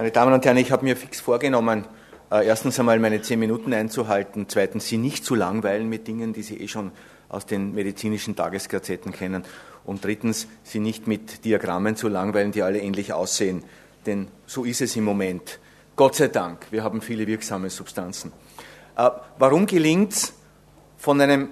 Meine Damen und Herren, ich habe mir fix vorgenommen, äh, erstens einmal meine zehn Minuten einzuhalten, zweitens Sie nicht zu langweilen mit Dingen, die Sie eh schon aus den medizinischen Tagesgazetten kennen und drittens Sie nicht mit Diagrammen zu langweilen, die alle ähnlich aussehen. Denn so ist es im Moment. Gott sei Dank, wir haben viele wirksame Substanzen. Äh, warum gelingt es von einem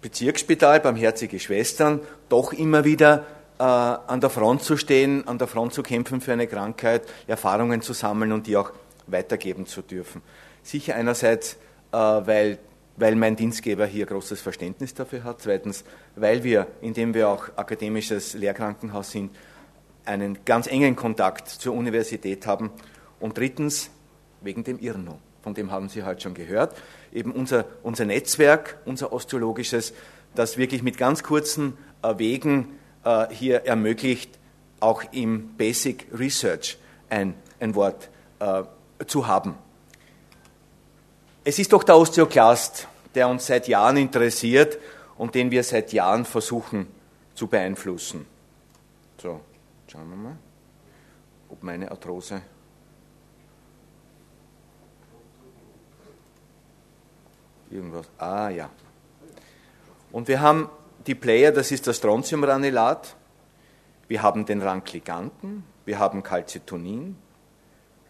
Bezirksspital, Barmherzige Schwestern, doch immer wieder an der Front zu stehen, an der Front zu kämpfen für eine Krankheit, Erfahrungen zu sammeln und die auch weitergeben zu dürfen. Sicher einerseits, äh, weil, weil mein Dienstgeber hier großes Verständnis dafür hat. Zweitens, weil wir, indem wir auch akademisches Lehrkrankenhaus sind, einen ganz engen Kontakt zur Universität haben. Und drittens, wegen dem IRNO, von dem haben Sie heute schon gehört, eben unser, unser Netzwerk, unser osteologisches, das wirklich mit ganz kurzen äh, Wegen äh, hier ermöglicht, auch im Basic Research ein, ein Wort äh, zu haben. Es ist doch der Osteoklast, der uns seit Jahren interessiert und den wir seit Jahren versuchen zu beeinflussen. So, schauen wir mal, ob meine Arthrose. Irgendwas. Ah ja. Und wir haben die Player, das ist das Strontiumranylat. Wir haben den Rankliganten, wir haben Calcitonin,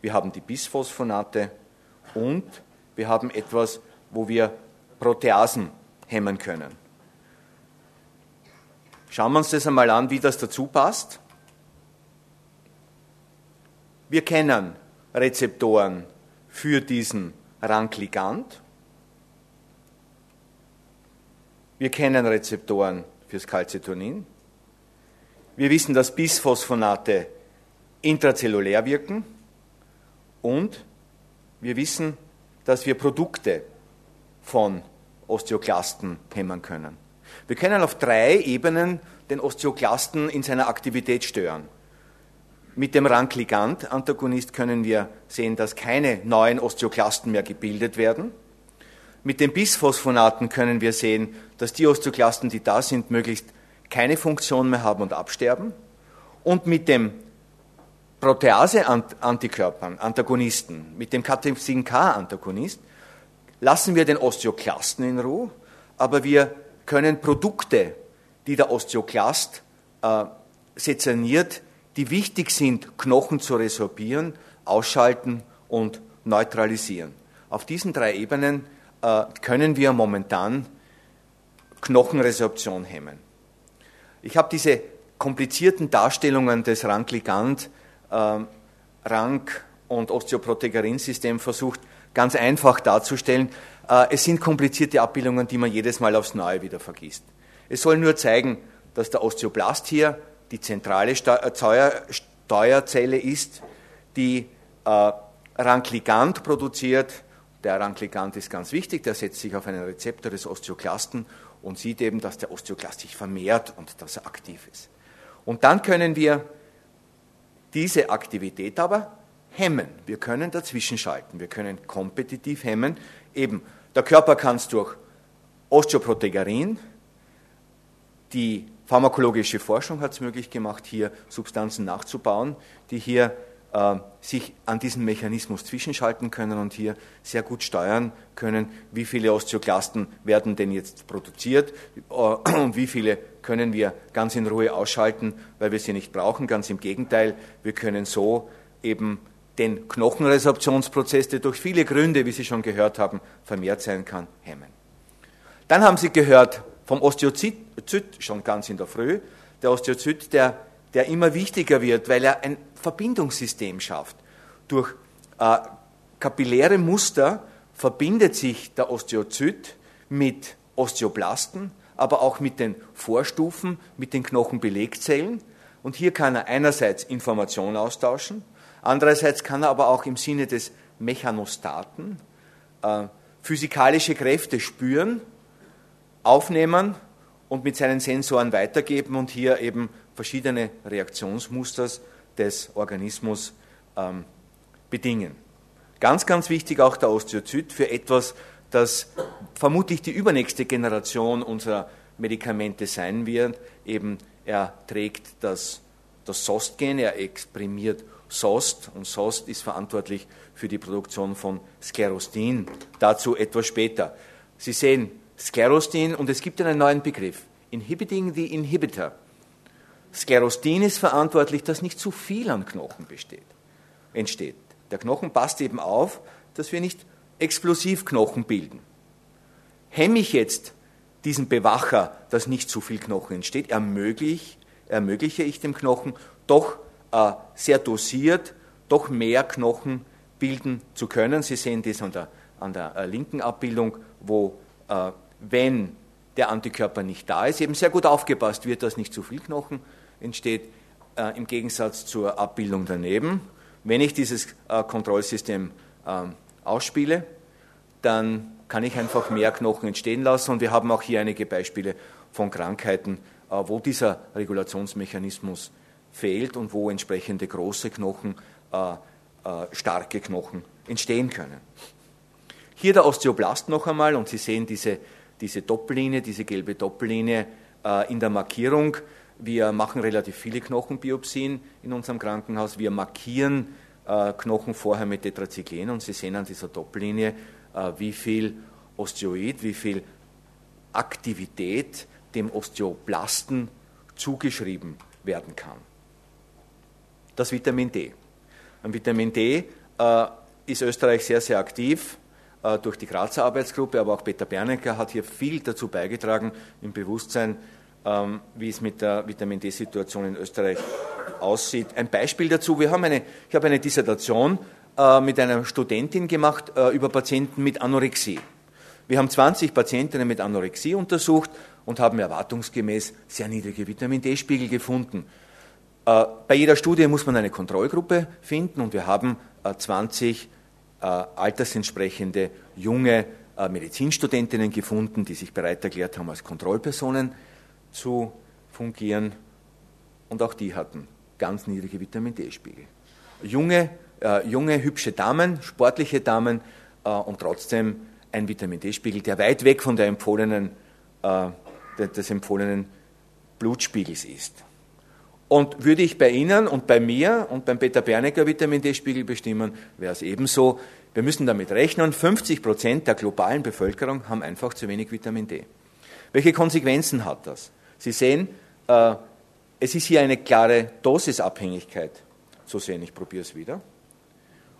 wir haben die Bisphosphonate und wir haben etwas, wo wir Proteasen hemmen können. Schauen wir uns das einmal an, wie das dazu passt. Wir kennen Rezeptoren für diesen Rankligand. Wir kennen Rezeptoren fürs Calcitonin. Wir wissen, dass Bisphosphonate intrazellulär wirken. Und wir wissen, dass wir Produkte von Osteoklasten hemmen können. Wir können auf drei Ebenen den Osteoklasten in seiner Aktivität stören. Mit dem Rankligand-Antagonist können wir sehen, dass keine neuen Osteoklasten mehr gebildet werden. Mit den Bisphosphonaten können wir sehen, dass die Osteoklasten, die da sind, möglichst keine Funktion mehr haben und absterben. Und mit dem Protease-Antikörpern, Antagonisten, mit dem Cathepsin K-Antagonist, lassen wir den Osteoklasten in Ruhe, aber wir können Produkte, die der Osteoklast äh, sezerniert, die wichtig sind, Knochen zu resorbieren, ausschalten und neutralisieren. Auf diesen drei Ebenen können wir momentan Knochenresorption hemmen. Ich habe diese komplizierten Darstellungen des Rankligand ähm, Rank- und Osteoprotegerin-System versucht, ganz einfach darzustellen. Äh, es sind komplizierte Abbildungen, die man jedes Mal aufs Neue wieder vergisst. Es soll nur zeigen, dass der Osteoblast hier die zentrale äh, Steuerzelle ist, die äh, Rankligand produziert. Der Rankligand ist ganz wichtig, der setzt sich auf einen Rezeptor des Osteoklasten und sieht eben, dass der Osteoklast sich vermehrt und dass er aktiv ist. Und dann können wir diese Aktivität aber hemmen. Wir können dazwischen schalten. Wir können kompetitiv hemmen. Eben, der Körper kann es durch Osteoprotegerin, die pharmakologische Forschung hat es möglich gemacht, hier Substanzen nachzubauen, die hier sich an diesen Mechanismus zwischenschalten können und hier sehr gut steuern können, wie viele Osteoklasten werden denn jetzt produziert äh, und wie viele können wir ganz in Ruhe ausschalten, weil wir sie nicht brauchen. Ganz im Gegenteil, wir können so eben den Knochenresorptionsprozess, der durch viele Gründe, wie Sie schon gehört haben, vermehrt sein kann, hemmen. Dann haben Sie gehört vom Osteozyt, schon ganz in der Früh, der Osteozyt, der, der immer wichtiger wird, weil er ein Verbindungssystem schafft. Durch äh, kapilläre Muster verbindet sich der Osteozyt mit Osteoblasten, aber auch mit den Vorstufen, mit den Knochenbelegzellen. Und hier kann er einerseits Informationen austauschen, andererseits kann er aber auch im Sinne des Mechanostaten äh, physikalische Kräfte spüren, aufnehmen und mit seinen Sensoren weitergeben und hier eben verschiedene Reaktionsmusters des Organismus ähm, bedingen. Ganz, ganz wichtig auch der Osteozyt für etwas, das vermutlich die übernächste Generation unserer Medikamente sein wird. Eben er trägt das, das SOST-Gen, er exprimiert SOST und SOST ist verantwortlich für die Produktion von Sklerostin. Dazu etwas später. Sie sehen Sklerostin und es gibt einen neuen Begriff. Inhibiting the Inhibitor. Sklerostin ist verantwortlich, dass nicht zu viel an Knochen besteht, entsteht. Der Knochen passt eben auf, dass wir nicht Explosivknochen bilden. Hemme ich jetzt diesen Bewacher, dass nicht zu viel Knochen entsteht, ermögliche, ermögliche ich dem Knochen doch äh, sehr dosiert, doch mehr Knochen bilden zu können. Sie sehen das an der, an der äh, linken Abbildung, wo, äh, wenn der Antikörper nicht da ist, eben sehr gut aufgepasst wird, dass nicht zu viel Knochen entsteht, äh, im Gegensatz zur Abbildung daneben. Wenn ich dieses äh, Kontrollsystem ähm, ausspiele, dann kann ich einfach mehr Knochen entstehen lassen. Und wir haben auch hier einige Beispiele von Krankheiten, äh, wo dieser Regulationsmechanismus fehlt und wo entsprechende große Knochen, äh, äh, starke Knochen entstehen können. Hier der Osteoblast noch einmal und Sie sehen diese, diese Doppellinie, diese gelbe Doppellinie in der Markierung. Wir machen relativ viele Knochenbiopsien in unserem Krankenhaus. Wir markieren Knochen vorher mit Tetracyclen und Sie sehen an dieser Doppellinie, wie viel Osteoid, wie viel Aktivität dem Osteoblasten zugeschrieben werden kann. Das Vitamin D. Ein Vitamin D äh, ist Österreich sehr, sehr aktiv äh, durch die Grazer Arbeitsgruppe, aber auch Peter Bernecker hat hier viel dazu beigetragen im Bewusstsein, ähm, wie es mit der Vitamin D-Situation in Österreich aussieht. Ein Beispiel dazu, wir haben eine, ich habe eine Dissertation äh, mit einer Studentin gemacht äh, über Patienten mit Anorexie. Wir haben 20 Patientinnen mit Anorexie untersucht und haben erwartungsgemäß sehr niedrige Vitamin D-Spiegel gefunden. Äh, bei jeder Studie muss man eine Kontrollgruppe finden und wir haben 20 äh, altersentsprechende junge äh, Medizinstudentinnen gefunden, die sich bereit erklärt haben, als Kontrollpersonen zu fungieren. Und auch die hatten ganz niedrige Vitamin D-Spiegel. Junge, junge, hübsche Damen, sportliche Damen und trotzdem ein Vitamin D-Spiegel, der weit weg von der empfohlenen, des empfohlenen Blutspiegels ist. Und würde ich bei Ihnen und bei mir und beim Peter Bernecker Vitamin D-Spiegel bestimmen, wäre es ebenso. Wir müssen damit rechnen, 50 Prozent der globalen Bevölkerung haben einfach zu wenig Vitamin D. Welche Konsequenzen hat das? Sie sehen, äh, es ist hier eine klare Dosisabhängigkeit zu sehen. Ich probiere es wieder.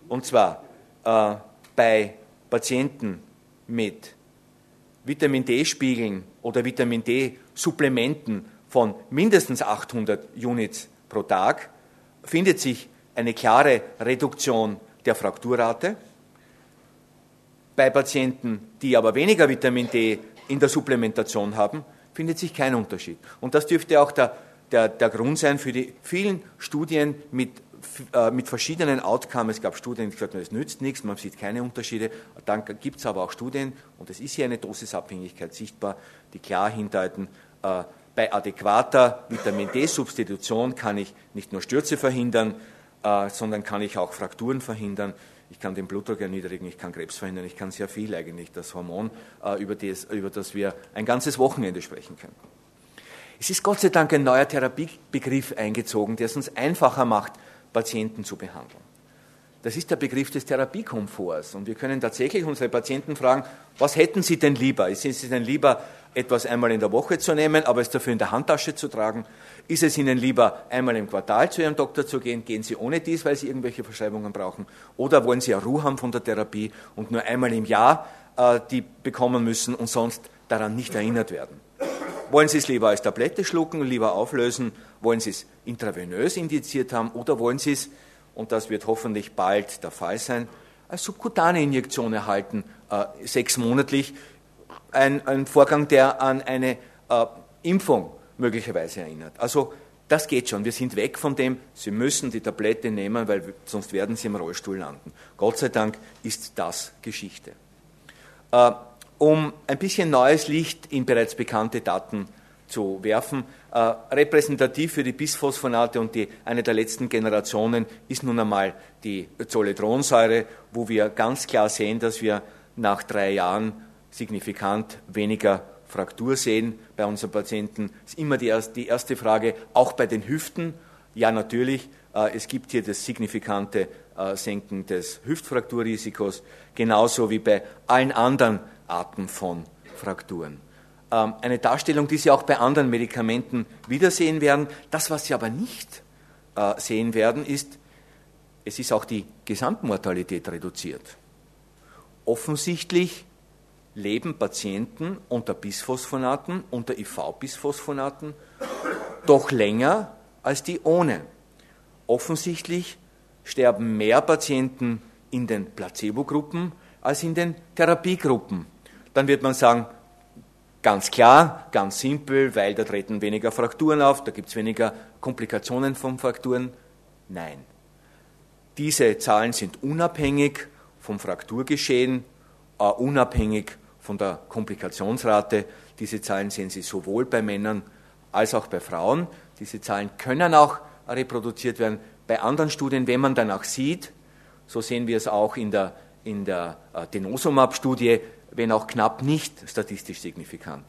Und zwar äh, bei Patienten mit Vitamin D-Spiegeln oder Vitamin D-Supplementen von mindestens 800 Units pro Tag findet sich eine klare Reduktion der Frakturrate. Bei Patienten, die aber weniger Vitamin D in der Supplementation haben, findet sich kein Unterschied. Und das dürfte auch der, der, der Grund sein für die vielen Studien mit, äh, mit verschiedenen Outcomes. Es gab Studien, die gesagt haben, es nützt nichts, man sieht keine Unterschiede. Dann gibt es aber auch Studien, und es ist hier eine Dosisabhängigkeit sichtbar, die klar hindeuten, äh, bei adäquater Vitamin D-Substitution kann ich nicht nur Stürze verhindern, äh, sondern kann ich auch Frakturen verhindern. Ich kann den Blutdruck erniedrigen, ich kann Krebs verhindern, ich kann sehr viel eigentlich, das Hormon, äh, über, das, über das wir ein ganzes Wochenende sprechen können. Es ist Gott sei Dank ein neuer Therapiebegriff eingezogen, der es uns einfacher macht, Patienten zu behandeln. Das ist der Begriff des Therapiekomforts. Und wir können tatsächlich unsere Patienten fragen, was hätten sie denn lieber? Ist es denn lieber etwas einmal in der Woche zu nehmen, aber es dafür in der Handtasche zu tragen? Ist es Ihnen lieber, einmal im Quartal zu Ihrem Doktor zu gehen? Gehen Sie ohne dies, weil Sie irgendwelche Verschreibungen brauchen? Oder wollen Sie ja Ruhe haben von der Therapie und nur einmal im Jahr äh, die bekommen müssen und sonst daran nicht erinnert werden? Wollen Sie es lieber als Tablette schlucken, lieber auflösen? Wollen Sie es intravenös indiziert haben? Oder wollen Sie es, und das wird hoffentlich bald der Fall sein, als subkutane Injektion erhalten, äh, sechsmonatlich, ein, ein Vorgang, der an eine äh, Impfung möglicherweise erinnert. Also das geht schon. Wir sind weg von dem, Sie müssen die Tablette nehmen, weil sonst werden Sie im Rollstuhl landen. Gott sei Dank ist das Geschichte. Äh, um ein bisschen neues Licht in bereits bekannte Daten zu werfen, äh, repräsentativ für die Bisphosphonate und die, eine der letzten Generationen ist nun einmal die Zoledronsäure, wo wir ganz klar sehen, dass wir nach drei Jahren signifikant weniger Fraktur sehen bei unseren Patienten. Das ist immer die erste, Frage, auch bei den Hüften. Ja, natürlich, äh, es gibt hier das signifikante äh, Senken des Hüftfrakturrisikos, genauso wie bei allen anderen Arten von Frakturen. Ähm, eine Darstellung, die Sie auch bei anderen Medikamenten wiedersehen werden. Das, was Sie aber nicht äh, sehen werden, ist, es ist auch die Gesamtmortalität reduziert. Offensichtlich leben Patienten unter Bisphosphonaten, unter IV-Bisphosphonaten, doch länger als die ohne. Offensichtlich sterben mehr Patienten in den Placebo-Gruppen als in den Therapiegruppen. Dann wird man sagen, ganz klar, ganz simpel, weil da treten weniger Frakturen auf, da gibt es weniger Komplikationen von Frakturen. Nein. Diese Zahlen sind unabhängig vom Frakturgeschehen, uh, unabhängig von der Komplikationsrate. Diese Zahlen sehen Sie sowohl bei Männern als auch bei Frauen. Diese Zahlen können auch reproduziert werden bei anderen Studien, wenn man danach sieht, so sehen wir es auch in der, in der uh, Denosumab-Studie, wenn auch knapp nicht statistisch signifikant.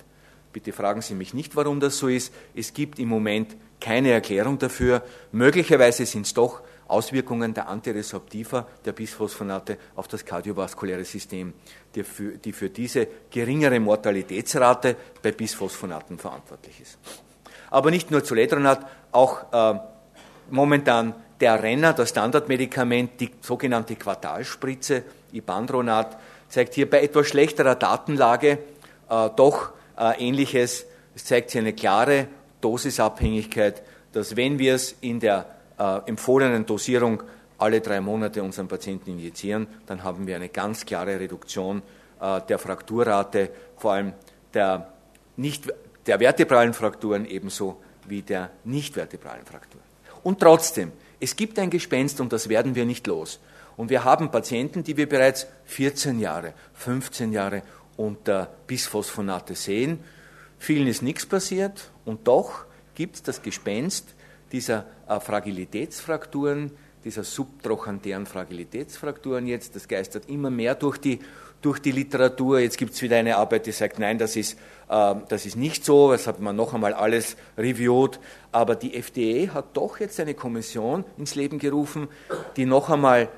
Bitte fragen Sie mich nicht, warum das so ist. Es gibt im Moment keine Erklärung dafür. Möglicherweise sind es doch Auswirkungen der Antiresorptiva, der Bisphosphonate auf das kardiovaskuläre System, die für, die für diese geringere Mortalitätsrate bei Bisphosphonaten verantwortlich ist. Aber nicht nur zu Ledronat, auch äh, momentan der Renner, das Standardmedikament, die sogenannte Quartalspritze, Ibandronat, zeigt hier bei etwas schlechterer Datenlage äh, doch äh, Ähnliches. Es zeigt hier eine klare Dosisabhängigkeit, dass wenn wir es in der äh, empfohlenen Dosierung alle drei Monate unseren Patienten injizieren, dann haben wir eine ganz klare Reduktion äh, der Frakturrate, vor allem der, nicht, der vertebralen Frakturen ebenso wie der nicht vertebralen Frakturen. Und trotzdem, es gibt ein Gespenst und das werden wir nicht los. Und wir haben Patienten, die wir bereits 14 Jahre, 15 Jahre unter Bisphosphonate sehen. Vielen ist nichts passiert und doch gibt es das Gespenst dieser äh, Fragilitätsfrakturen, dieser subtrochantären Fragilitätsfrakturen jetzt. Das geistert immer mehr durch die, durch die Literatur. Jetzt gibt es wieder eine Arbeit, die sagt, nein, das ist, äh, das ist nicht so, das hat man noch einmal alles reviewt. Aber die FDA hat doch jetzt eine Kommission ins Leben gerufen, die noch einmal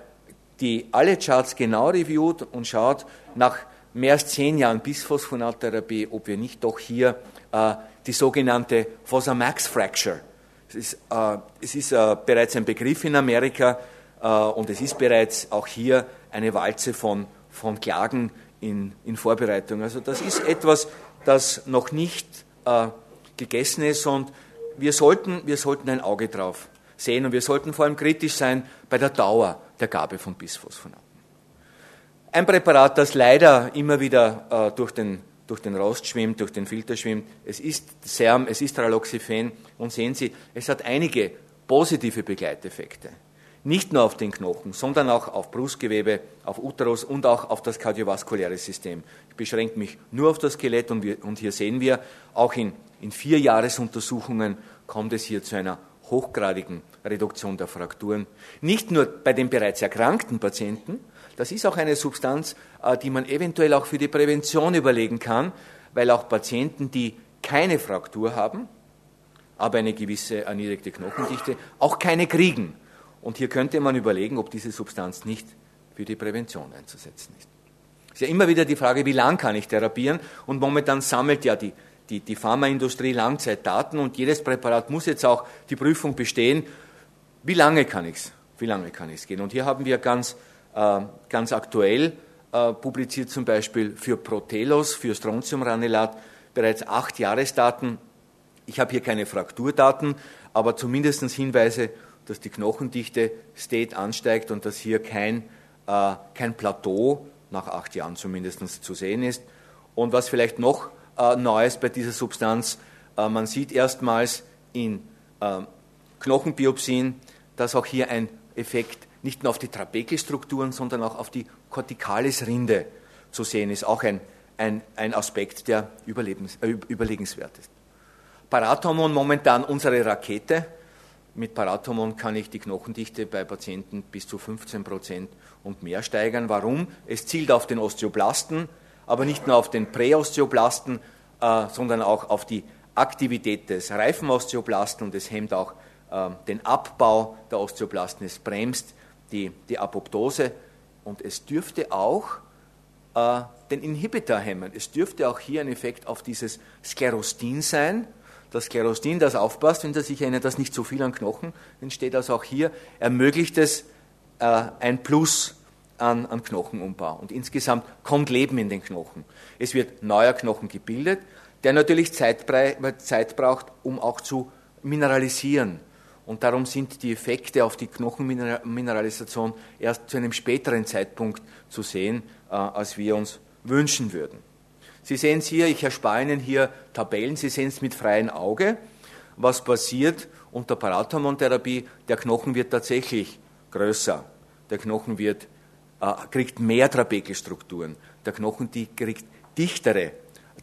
die alle Charts genau reviewt und schaut nach mehr als zehn Jahren Bisphosphonattherapie, ob wir nicht doch hier äh, die sogenannte Fosamax Fracture es ist, äh, es ist äh, bereits ein Begriff in Amerika äh, und es ist bereits auch hier eine Walze von, von Klagen in, in Vorbereitung. Also das ist etwas, das noch nicht äh, gegessen ist und wir sollten, wir sollten ein Auge drauf sehen und wir sollten vor allem kritisch sein bei der Dauer der Gabe von Bisphosphonaten. Ein Präparat, das leider immer wieder äh, durch den durch den Rost schwimmt, durch den Filter schwimmt. Es ist Serm, es ist Raloxifen und sehen Sie, es hat einige positive Begleiteffekte. Nicht nur auf den Knochen, sondern auch auf Brustgewebe, auf Uterus und auch auf das kardiovaskuläre System. Ich beschränke mich nur auf das Skelett und, wir, und hier sehen wir, auch in, in vier Jahresuntersuchungen kommt es hier zu einer hochgradigen Reduktion der Frakturen. Nicht nur bei den bereits erkrankten Patienten, das ist auch eine Substanz, äh, die man eventuell auch für die Prävention überlegen kann, weil auch Patienten, die keine Fraktur haben, aber eine gewisse erniedrigte Knochendichte, auch keine kriegen. Und hier könnte man überlegen, ob diese Substanz nicht für die Prävention einzusetzen ist. Es ist ja immer wieder die Frage, wie lang kann ich therapieren? Und momentan sammelt ja die, die, die Pharmaindustrie Langzeitdaten und jedes Präparat muss jetzt auch die Prüfung bestehen, wie lange kann ich es? Wie lange kann ich es gehen? Und hier haben wir ganz ganz aktuell äh, publiziert zum Beispiel für Protelos, für Strontiumranelat bereits acht Jahresdaten. Ich habe hier keine Frakturdaten, aber zumindest Hinweise, dass die Knochendichte State ansteigt und dass hier kein, äh, kein Plateau nach acht Jahren zumindest zu sehen ist. Und was vielleicht noch äh, neu ist bei dieser Substanz, man sieht erstmals in äh, Knochenbiopsien, dass auch hier ein Effekt nicht nur auf die Trabekelstrukturen, sondern auch auf die Corticalis-Rinde zu sehen ist, auch ein, ein, ein Aspekt, der äh, überlegenswert ist. Parathormon momentan unsere Rakete. Mit Parathormon kann ich die Knochendichte bei Patienten bis zu 15 Prozent und mehr steigern. Warum? Es zielt auf den Osteoblasten, aber nicht nur auf den Präosteoblasten, äh, sondern auch auf die Aktivität des reifen Osteoblasten und es hemmt auch äh, den Abbau der Osteoplasten, es bremst die, die Apoptose und es dürfte auch äh, den Inhibitor hemmen. Es dürfte auch hier ein Effekt auf dieses Sklerostin sein. Das Sklerostin, das aufpasst, wenn das sich erinnert, dass nicht so viel an Knochen entsteht, also auch hier ermöglicht es äh, ein Plus an, an Knochenumbau. Und insgesamt kommt Leben in den Knochen. Es wird neuer Knochen gebildet, der natürlich Zeit, Zeit braucht, um auch zu mineralisieren. Und darum sind die Effekte auf die Knochenmineralisation erst zu einem späteren Zeitpunkt zu sehen, äh, als wir uns wünschen würden. Sie sehen es hier, ich erspare Ihnen hier Tabellen, Sie sehen es mit freiem Auge, was passiert unter Parathormontherapie. Der Knochen wird tatsächlich größer, der Knochen wird, äh, kriegt mehr Trabekelstrukturen, der Knochen die kriegt dichtere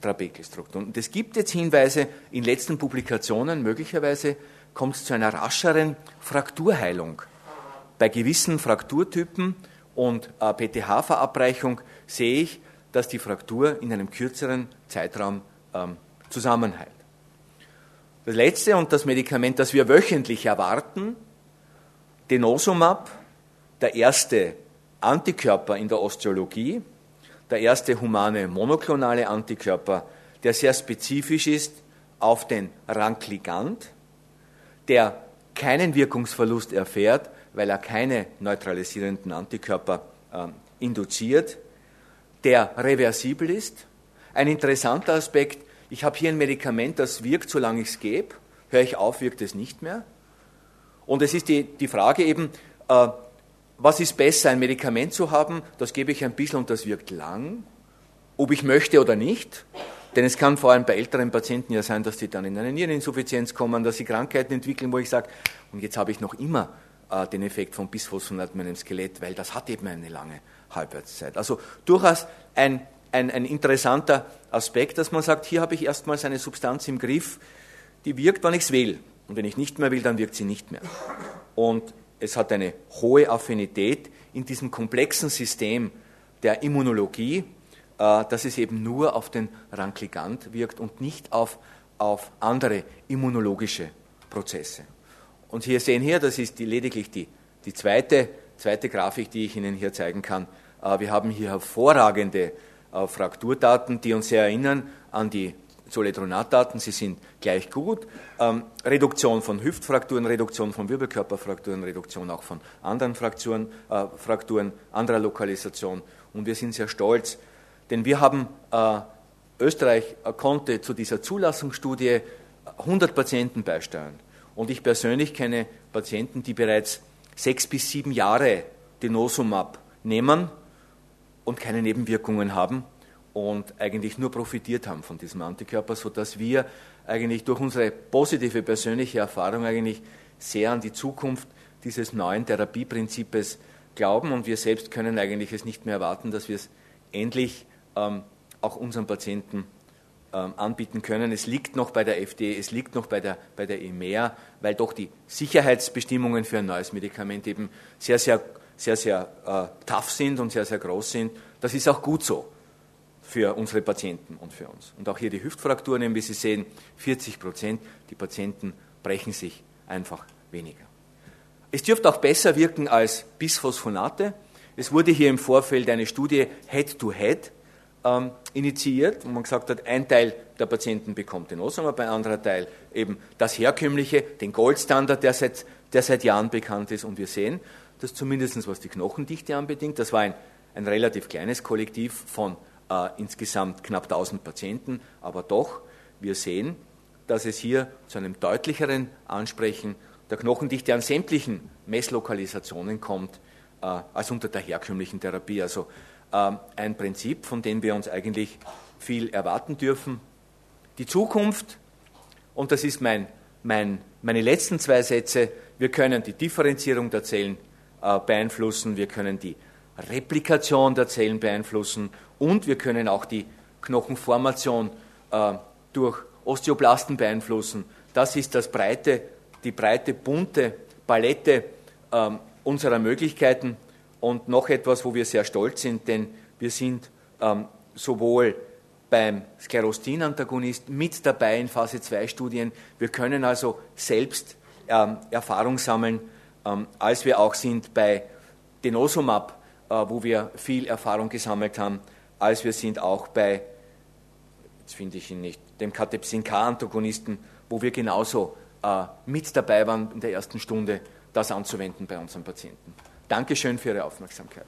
Trabekelstrukturen. Und es gibt jetzt Hinweise in letzten Publikationen, möglicherweise kommt es zu einer rascheren Frakturheilung. Bei gewissen Frakturtypen und äh, PTH-Verabreichung sehe ich, dass die Fraktur in einem kürzeren Zeitraum ähm, zusammenheilt. Das letzte und das Medikament, das wir wöchentlich erwarten, Denosumab, der erste Antikörper in der Osteologie, der erste humane monoklonale Antikörper, der sehr spezifisch ist auf den Rankligand, der keinen Wirkungsverlust erfährt, weil er keine neutralisierenden Antikörper äh, induziert, der reversibel ist. Ein interessanter Aspekt, ich habe hier ein Medikament, das wirkt, solange ich es gebe, höre ich auf, wirkt es nicht mehr. Und es ist die, die Frage eben, äh, was ist besser, ein Medikament zu haben, das gebe ich ein bisschen und das wirkt lang, ob ich möchte oder nicht, denn es kann vor allem bei älteren Patienten ja sein, dass sie dann in eine Niereninsuffizienz kommen, dass sie Krankheiten entwickeln, wo ich sage, und jetzt habe ich noch immer äh, den Effekt von Bisphosphonat in meinem Skelett, weil das hat eben eine lange Halbwertszeit. Also durchaus ein, ein, ein interessanter Aspekt, dass man sagt, hier habe ich erstmals eine Substanz im Griff, die wirkt, wann ich es will. Und wenn ich nicht mehr will, dann wirkt sie nicht mehr. Und es hat eine hohe Affinität in diesem komplexen System der Immunologie, dass es eben nur auf den Rankligand wirkt und nicht auf, auf andere immunologische Prozesse. Und hier sehen hier, das ist die, lediglich die, die zweite, zweite Grafik, die ich Ihnen hier zeigen kann. Äh, wir haben hier hervorragende äh, Frakturdaten, die uns sehr erinnern an die Zoledronatdaten, sie sind gleich gut. Ähm, Reduktion von Hüftfrakturen, Reduktion von Wirbelkörperfrakturen, Reduktion auch von anderen Frakturen, äh, Frakturen anderer Lokalisation. Und wir sind sehr stolz, denn wir haben, äh, Österreich konnte zu dieser Zulassungsstudie 100 Patienten beisteuern. Und ich persönlich kenne Patienten, die bereits sechs bis sieben Jahre Denosumab nehmen und keine Nebenwirkungen haben und eigentlich nur profitiert haben von diesem Antikörper, sodass wir eigentlich durch unsere positive persönliche Erfahrung eigentlich sehr an die Zukunft dieses neuen Therapieprinzips glauben und wir selbst können eigentlich es nicht mehr erwarten, dass wir es endlich ähm, auch unseren Patienten ähm, anbieten können. Es liegt noch bei der FDA, es liegt noch bei der, bei der EMEA, weil doch die Sicherheitsbestimmungen für ein neues Medikament eben sehr, sehr, sehr, sehr äh, tough sind und sehr, sehr groß sind. Das ist auch gut so für unsere Patienten und für uns. Und auch hier die Hüftfrakturen, wie Sie sehen, 40 Prozent, die Patienten brechen sich einfach weniger. Es dürfte auch besser wirken als Bisphosphonate. Es wurde hier im Vorfeld eine Studie Head-to-Head ähm, initiiert, wo man gesagt hat, ein Teil der Patienten bekommt den Osama, ein anderer Teil eben das herkömmliche, den Goldstandard, der seit, der seit Jahren bekannt ist. Und wir sehen, dass zumindest was die Knochendichte anbedingt, das war ein, ein relativ kleines Kollektiv von äh, insgesamt knapp 1000 Patienten, aber doch, wir sehen, dass es hier zu einem deutlicheren Ansprechen der Knochendichte an sämtlichen Messlokalisationen kommt, äh, als unter der herkömmlichen Therapie. Also ein Prinzip, von dem wir uns eigentlich viel erwarten dürfen. Die Zukunft, und das ist mein, mein, meine letzten zwei Sätze, wir können die Differenzierung der Zellen äh, beeinflussen, wir können die Replikation der Zellen beeinflussen und wir können auch die Knochenformation äh, durch Osteoblasten beeinflussen. Das ist das breite, die breite, bunte Palette äh, unserer Möglichkeiten. Und noch etwas, wo wir sehr stolz sind, denn wir sind ähm, sowohl beim Sklerostin-Antagonist mit dabei in Phase 2 Studien. Wir können also selbst ähm, Erfahrung sammeln, ähm, als wir auch sind bei Denosumab, äh, wo wir viel Erfahrung gesammelt haben, als wir sind auch bei, jetzt finde ich ihn nicht, dem Catepsin-K-Antagonisten, wo wir genauso äh, mit dabei waren in der ersten Stunde, das anzuwenden bei unseren Patienten. Dankeschön für Ihre Aufmerksamkeit.